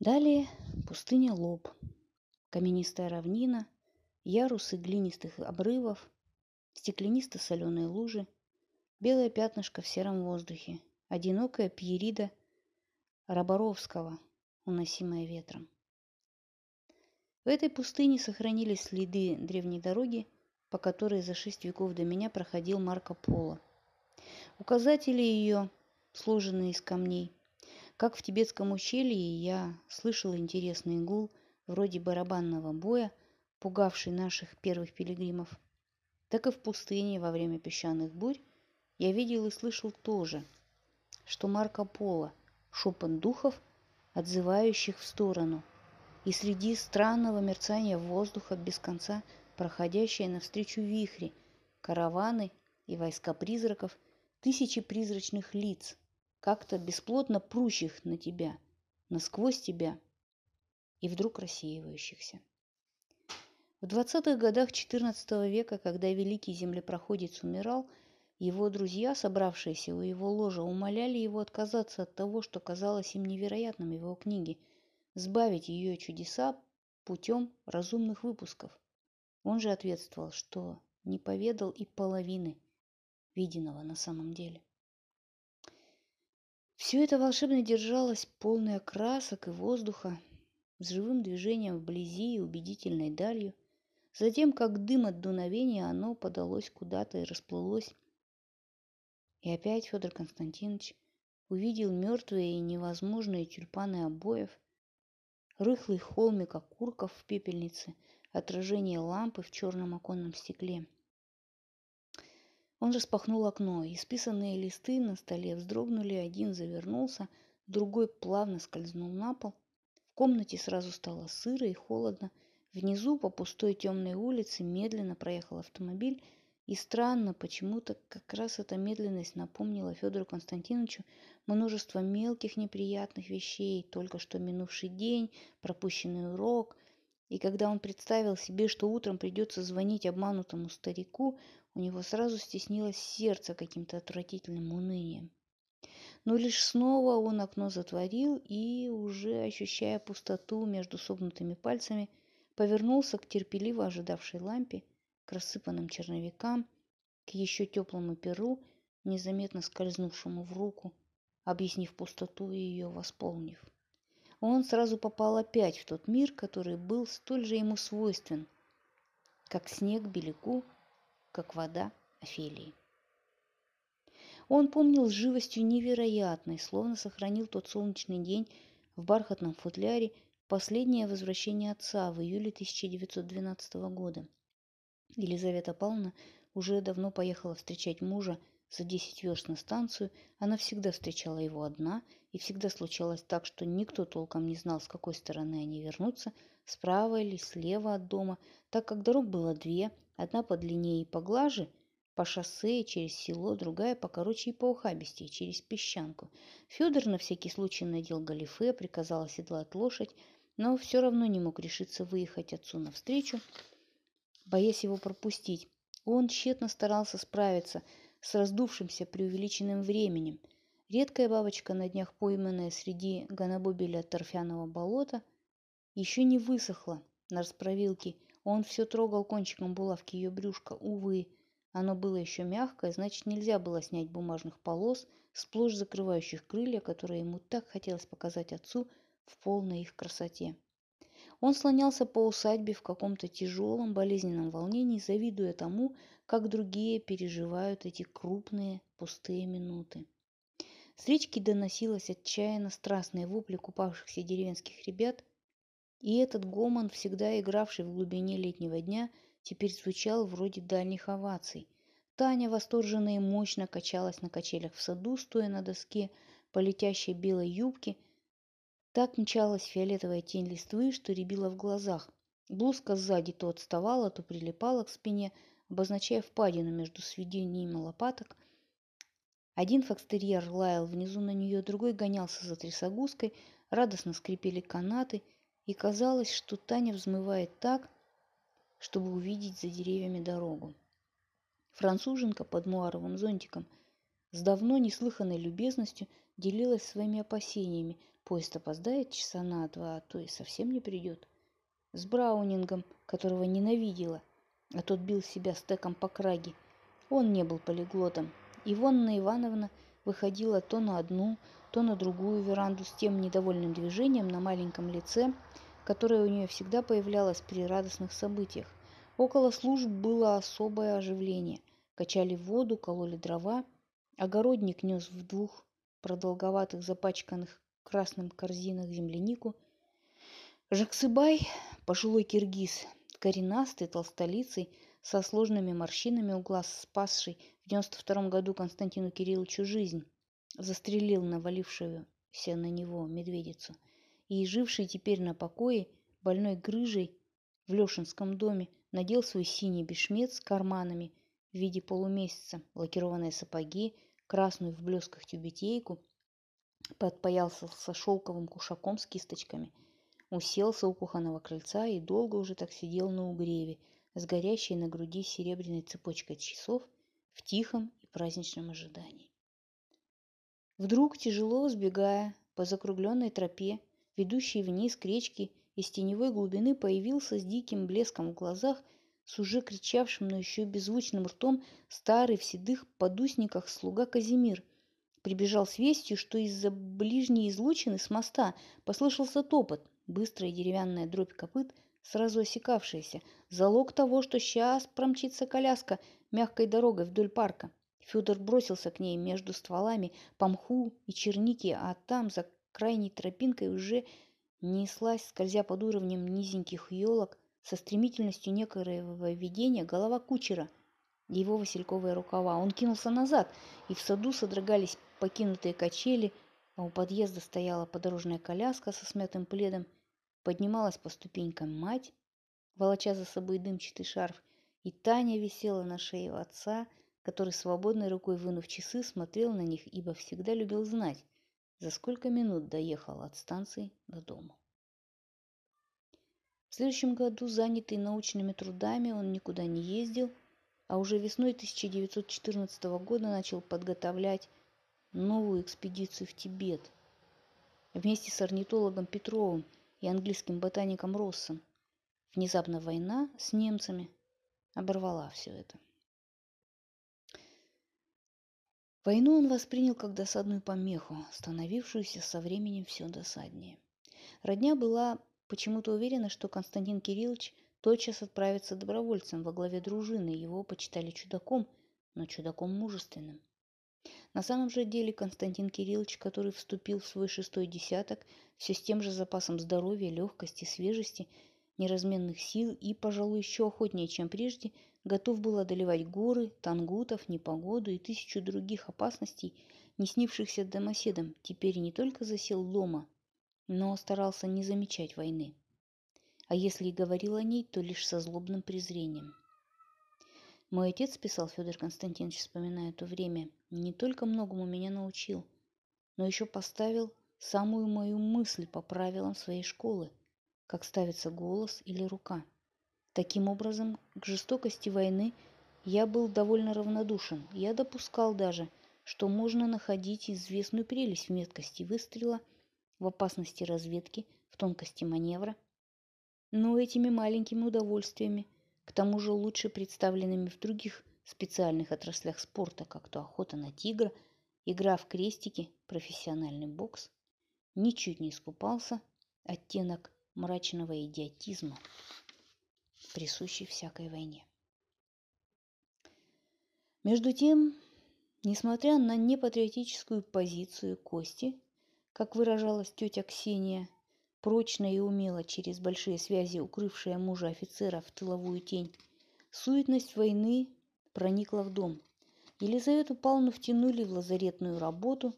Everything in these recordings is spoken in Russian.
Далее пустыня Лоб, каменистая равнина, ярусы глинистых обрывов, стеклянисто-соленые лужи, белое пятнышко в сером воздухе, одинокая пьерида Роборовского, уносимая ветром. В этой пустыне сохранились следы древней дороги, по которой за шесть веков до меня проходил Марко Поло. Указатели ее, сложенные из камней. Как в тибетском ущелье я слышал интересный гул, вроде барабанного боя, пугавший наших первых пилигримов, так и в пустыне во время песчаных бурь я видел и слышал тоже, что Марко Поло – шепот духов, отзывающих в сторону – и среди странного мерцания воздуха без конца проходящие навстречу вихри, караваны и войска призраков, тысячи призрачных лиц, как-то бесплотно прущих на тебя, насквозь тебя и вдруг рассеивающихся. В 20-х годах XIV века, когда великий землепроходец умирал, его друзья, собравшиеся у его ложа, умоляли его отказаться от того, что казалось им невероятным в его книге – сбавить ее чудеса путем разумных выпусков. Он же ответствовал, что не поведал и половины виденного на самом деле. Все это волшебно держалось, полное красок и воздуха, с живым движением вблизи и убедительной далью. Затем, как дым от дуновения, оно подалось куда-то и расплылось. И опять Федор Константинович увидел мертвые и невозможные тюльпаны обоев – рыхлый холмик окурков в пепельнице, отражение лампы в черном оконном стекле. Он распахнул окно, и списанные листы на столе вздрогнули, один завернулся, другой плавно скользнул на пол. В комнате сразу стало сыро и холодно. Внизу по пустой темной улице медленно проехал автомобиль, и странно, почему-то как раз эта медленность напомнила Федору Константиновичу множество мелких неприятных вещей, только что минувший день, пропущенный урок. И когда он представил себе, что утром придется звонить обманутому старику, у него сразу стеснилось сердце каким-то отвратительным унынием. Но лишь снова он окно затворил и, уже ощущая пустоту между согнутыми пальцами, повернулся к терпеливо ожидавшей лампе к рассыпанным черновикам, к еще теплому перу, незаметно скользнувшему в руку, объяснив пустоту и ее восполнив. Он сразу попал опять в тот мир, который был столь же ему свойствен, как снег Беляку, как вода Офелии. Он помнил с живостью невероятной, словно сохранил тот солнечный день в бархатном футляре последнее возвращение отца в июле 1912 года – Елизавета Павловна уже давно поехала встречать мужа за десять верст на станцию. Она всегда встречала его одна, и всегда случалось так, что никто толком не знал, с какой стороны они вернутся, справа или слева от дома, так как дорог было две, одна подлиннее и поглаже, по шоссе через село, другая покороче и поухабистее, через песчанку. Федор на всякий случай надел галифе, приказал оседлать лошадь, но все равно не мог решиться выехать отцу навстречу, боясь его пропустить. Он тщетно старался справиться с раздувшимся преувеличенным временем. Редкая бабочка, на днях пойманная среди гонобобеля торфяного болота, еще не высохла на расправилке. Он все трогал кончиком булавки ее брюшка. Увы, оно было еще мягкое, значит, нельзя было снять бумажных полос, сплошь закрывающих крылья, которые ему так хотелось показать отцу в полной их красоте. Он слонялся по усадьбе в каком-то тяжелом болезненном волнении, завидуя тому, как другие переживают эти крупные пустые минуты. С речки доносилось отчаянно страстные вопли купавшихся деревенских ребят, и этот гомон, всегда игравший в глубине летнего дня, теперь звучал вроде дальних оваций. Таня восторженно и мощно качалась на качелях в саду, стоя на доске по летящей белой юбке – так мчалась фиолетовая тень листвы, что рябила в глазах. Блузка сзади то отставала, то прилипала к спине, обозначая впадину между сведениями лопаток. Один фокстерьер лаял внизу на нее, другой гонялся за трясогузкой, радостно скрипели канаты, и казалось, что Таня взмывает так, чтобы увидеть за деревьями дорогу. Француженка под муаровым зонтиком с давно неслыханной любезностью делилась своими опасениями. Поезд опоздает часа на два, а то и совсем не придет. С Браунингом, которого ненавидела, а тот бил себя стеком по краге. Он не был полиглотом. Ивонна Ивановна выходила то на одну, то на другую веранду с тем недовольным движением на маленьком лице, которое у нее всегда появлялось при радостных событиях. Около служб было особое оживление. Качали воду, кололи дрова. Огородник нес в двух продолговатых запачканных красным корзинах землянику. Жаксыбай, пожилой киргиз, коренастый, толстолицый, со сложными морщинами у глаз, спасший в 92 году Константину Кирилловичу жизнь, застрелил навалившуюся на него медведицу и, живший теперь на покое, больной грыжей в Лешинском доме, надел свой синий бешмет с карманами в виде полумесяца, лакированные сапоги, красную в блесках тюбетейку, подпаялся со шелковым кушаком с кисточками, уселся у кухонного крыльца и долго уже так сидел на угреве, с горящей на груди серебряной цепочкой часов в тихом и праздничном ожидании. Вдруг, тяжело сбегая по закругленной тропе, ведущей вниз к речке, из теневой глубины появился с диким блеском в глазах, с уже кричавшим, но еще беззвучным ртом, старый в седых подусниках слуга Казимир. Прибежал с вестью, что из-за ближней излучины с моста послышался топот, быстрая деревянная дробь копыт, сразу осекавшаяся, залог того, что сейчас промчится коляска мягкой дорогой вдоль парка. Федор бросился к ней между стволами по мху и черники, а там, за крайней тропинкой, уже неслась, скользя под уровнем низеньких елок, со стремительностью некоего видения голова кучера, его васильковые рукава. Он кинулся назад, и в саду содрогались покинутые качели, а у подъезда стояла подорожная коляска со смятым пледом. Поднималась по ступенькам мать, волоча за собой дымчатый шарф, и Таня висела на шее отца, который свободной рукой, вынув часы, смотрел на них, ибо всегда любил знать, за сколько минут доехал от станции до дома. В следующем году, занятый научными трудами, он никуда не ездил, а уже весной 1914 года начал подготовлять новую экспедицию в Тибет вместе с орнитологом Петровым и английским ботаником Россом. Внезапно война с немцами оборвала все это. Войну он воспринял как досадную помеху, становившуюся со временем все досаднее. Родня была почему-то уверена, что Константин Кириллович тотчас отправится добровольцем во главе дружины. Его почитали чудаком, но чудаком мужественным. На самом же деле Константин Кириллович, который вступил в свой шестой десяток все с тем же запасом здоровья, легкости, свежести, неразменных сил и, пожалуй, еще охотнее, чем прежде – готов был одолевать горы, тангутов, непогоду и тысячу других опасностей, не снившихся домоседам, теперь не только засел дома, но старался не замечать войны. А если и говорил о ней, то лишь со злобным презрением. Мой отец, писал Федор Константинович, вспоминая то время, не только многому меня научил, но еще поставил самую мою мысль по правилам своей школы, как ставится голос или рука – Таким образом, к жестокости войны я был довольно равнодушен. Я допускал даже, что можно находить известную прелесть в меткости выстрела, в опасности разведки, в тонкости маневра. Но этими маленькими удовольствиями, к тому же лучше представленными в других специальных отраслях спорта, как то охота на тигра, игра в крестики, профессиональный бокс, ничуть не искупался оттенок мрачного идиотизма присущий всякой войне. Между тем, несмотря на непатриотическую позицию Кости, как выражалась тетя Ксения, прочно и умело через большие связи укрывшая мужа офицера в тыловую тень, суетность войны проникла в дом. Елизавету Павловну втянули в лазаретную работу,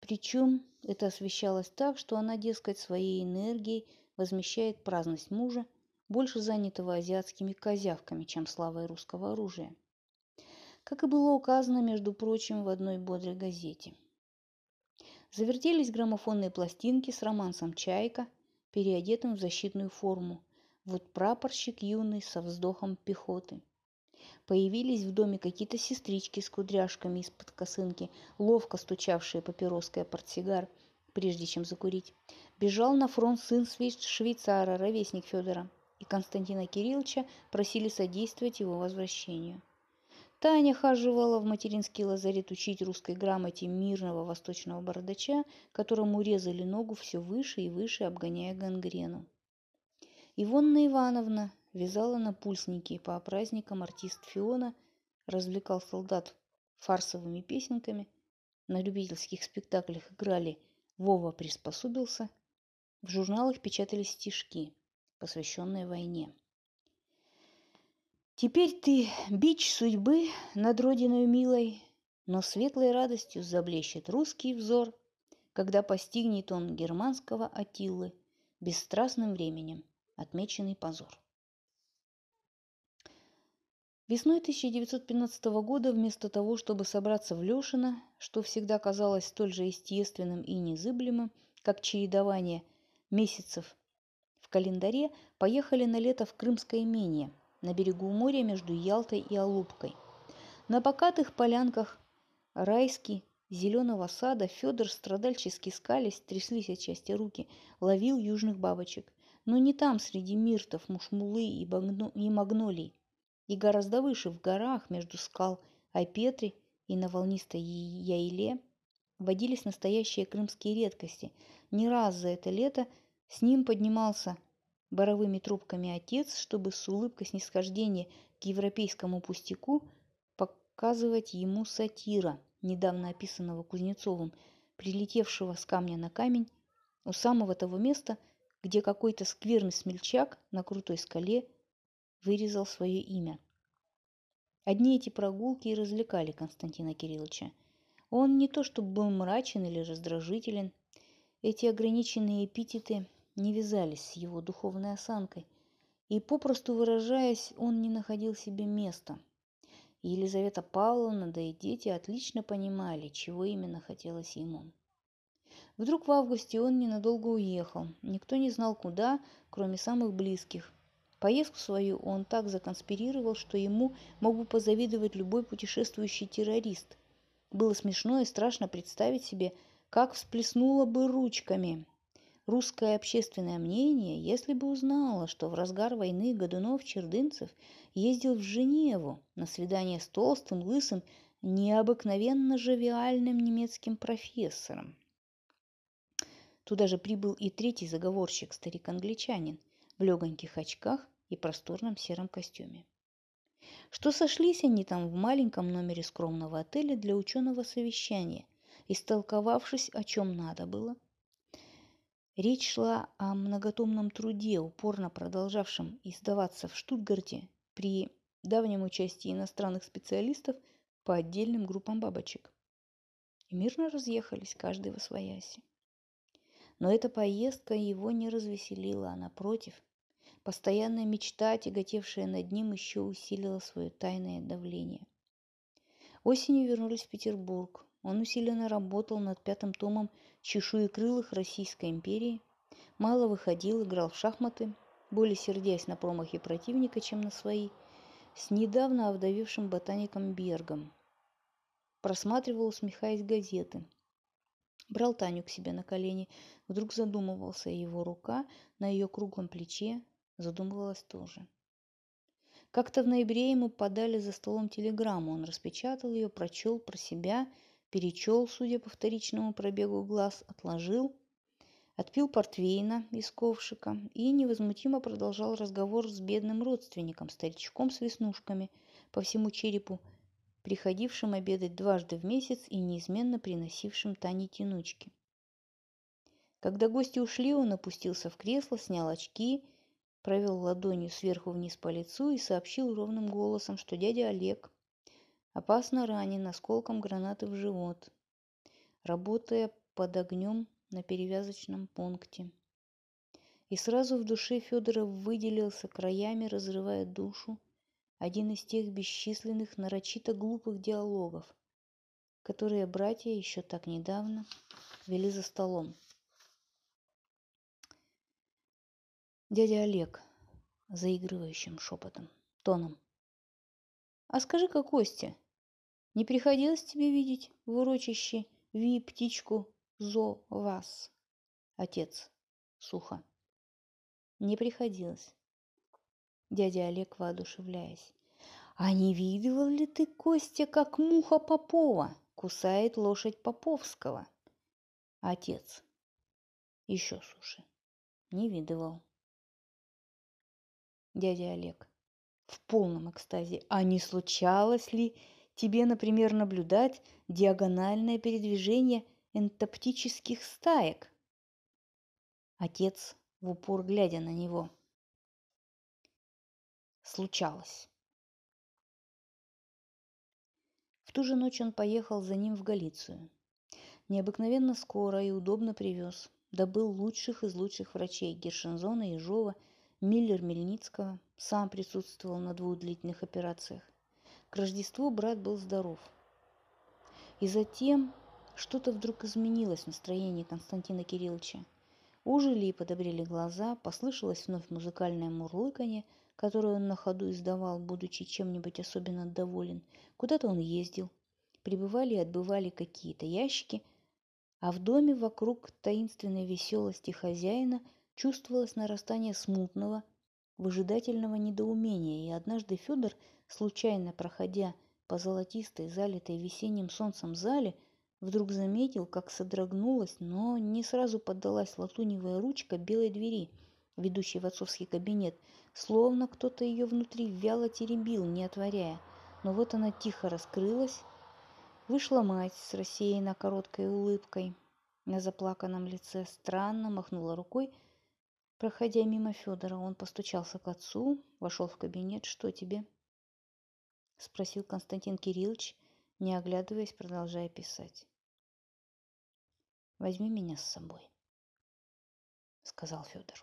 причем это освещалось так, что она, дескать, своей энергией возмещает праздность мужа больше занятого азиатскими козявками, чем славой русского оружия. Как и было указано, между прочим, в одной бодрой газете. Завертелись граммофонные пластинки с романсом «Чайка», переодетым в защитную форму. Вот прапорщик юный со вздохом пехоты. Появились в доме какие-то сестрички с кудряшками из-под косынки, ловко стучавшие папироской портсигар, прежде чем закурить. Бежал на фронт сын швейцара, ровесник Федора, и Константина Кирилловича просили содействовать его возвращению. Таня хаживала в материнский лазарет учить русской грамоте мирного восточного бородача, которому резали ногу все выше и выше, обгоняя гангрену. Ивонна Ивановна вязала на пульсники по праздникам артист Фиона, развлекал солдат фарсовыми песенками, на любительских спектаклях играли «Вова приспособился», в журналах печатались стишки, посвященные войне. Теперь ты бич судьбы над родиной милой, но светлой радостью заблещет русский взор, когда постигнет он германского Атиллы бесстрастным временем отмеченный позор. Весной 1915 года вместо того, чтобы собраться в Лешино, что всегда казалось столь же естественным и незыблемым, как чередование месяцев в календаре, поехали на лето в Крымское имение – на берегу моря между Ялтой и Алупкой. На покатых полянках райски зеленого сада Федор страдальчески скались, тряслись от счастья руки, ловил южных бабочек. Но не там, среди миртов, мушмулы и, багно... и магнолий. И гораздо выше, в горах, между скал Айпетри и на волнистой Яйле, водились настоящие крымские редкости. Не раз за это лето с ним поднимался боровыми трубками отец, чтобы с улыбкой снисхождения к европейскому пустяку показывать ему сатира, недавно описанного Кузнецовым, прилетевшего с камня на камень у самого того места, где какой-то скверный смельчак на крутой скале вырезал свое имя. Одни эти прогулки и развлекали Константина Кирилловича. Он не то чтобы был мрачен или раздражителен, эти ограниченные эпитеты не вязались с его духовной осанкой, и, попросту выражаясь, он не находил себе места. Елизавета Павловна, да и дети отлично понимали, чего именно хотелось ему. Вдруг в августе он ненадолго уехал. Никто не знал куда, кроме самых близких. Поездку свою он так законспирировал, что ему мог бы позавидовать любой путешествующий террорист. Было смешно и страшно представить себе, как всплеснуло бы ручками, Русское общественное мнение, если бы узнало, что в разгар войны Годунов-Чердынцев ездил в Женеву на свидание с толстым, лысым, необыкновенно жавиальным немецким профессором. Туда же прибыл и третий заговорщик, старик-англичанин, легоньких очках и просторном сером костюме. Что сошлись они там в маленьком номере скромного отеля для ученого совещания, истолковавшись, о чем надо было, Речь шла о многотомном труде, упорно продолжавшем издаваться в Штутгарте при давнем участии иностранных специалистов по отдельным группам бабочек. И мирно разъехались, каждый во свояси. Но эта поездка его не развеселила, а напротив, постоянная мечта, тяготевшая над ним, еще усилила свое тайное давление. Осенью вернулись в Петербург. Он усиленно работал над пятым томом чешуекрылых Российской империи, мало выходил, играл в шахматы, более сердясь на промахи противника, чем на свои, с недавно овдовевшим ботаником Бергом. Просматривал, усмехаясь, газеты. Брал Таню к себе на колени, вдруг задумывался, его рука на ее круглом плече задумывалась тоже. Как-то в ноябре ему подали за столом телеграмму. Он распечатал ее, прочел про себя – перечел, судя по вторичному пробегу глаз, отложил, отпил портвейна из ковшика и невозмутимо продолжал разговор с бедным родственником, старичком с веснушками по всему черепу, приходившим обедать дважды в месяц и неизменно приносившим Тане тянучки. Когда гости ушли, он опустился в кресло, снял очки, провел ладонью сверху вниз по лицу и сообщил ровным голосом, что дядя Олег Опасно ранен осколком гранаты в живот, работая под огнем на перевязочном пункте. И сразу в душе Федора выделился краями, разрывая душу, один из тех бесчисленных нарочито глупых диалогов, которые братья еще так недавно вели за столом. Дядя Олег, заигрывающим шепотом, тоном. А скажи-ка, Костя, не приходилось тебе видеть в урочище Ви птичку зо вас? Отец. Сухо. Не приходилось. Дядя Олег, воодушевляясь. А не видывал ли ты, Костя, как муха Попова кусает лошадь Поповского? Отец. Еще суши. Не видывал. Дядя Олег. В полном экстазе. А не случалось ли тебе, например, наблюдать диагональное передвижение энтоптических стаек? Отец в упор глядя на него. Случалось. В ту же ночь он поехал за ним в Галицию. Необыкновенно скоро и удобно привез. Добыл лучших из лучших врачей Гершензона, Ежова, Миллер Мельницкого. Сам присутствовал на двух длительных операциях. К Рождеству брат был здоров. И затем что-то вдруг изменилось в настроении Константина Кирилловича. Ужили и подобрели глаза, послышалось вновь музыкальное мурлыканье, которое он на ходу издавал, будучи чем-нибудь особенно доволен. Куда-то он ездил. Прибывали и отбывали какие-то ящики, а в доме вокруг таинственной веселости хозяина чувствовалось нарастание смутного, выжидательного недоумения, и однажды Федор, случайно проходя по золотистой, залитой весенним солнцем зале, Вдруг заметил, как содрогнулась, но не сразу поддалась латуневая ручка белой двери, ведущей в отцовский кабинет, словно кто-то ее внутри вяло теребил, не отворяя. Но вот она тихо раскрылась. Вышла мать с рассеянно короткой улыбкой на заплаканном лице, странно махнула рукой. Проходя мимо Федора, он постучался к отцу, вошел в кабинет. «Что тебе?» – спросил Константин Кириллович, не оглядываясь, продолжая писать. Возьми меня с собой, сказал Федор.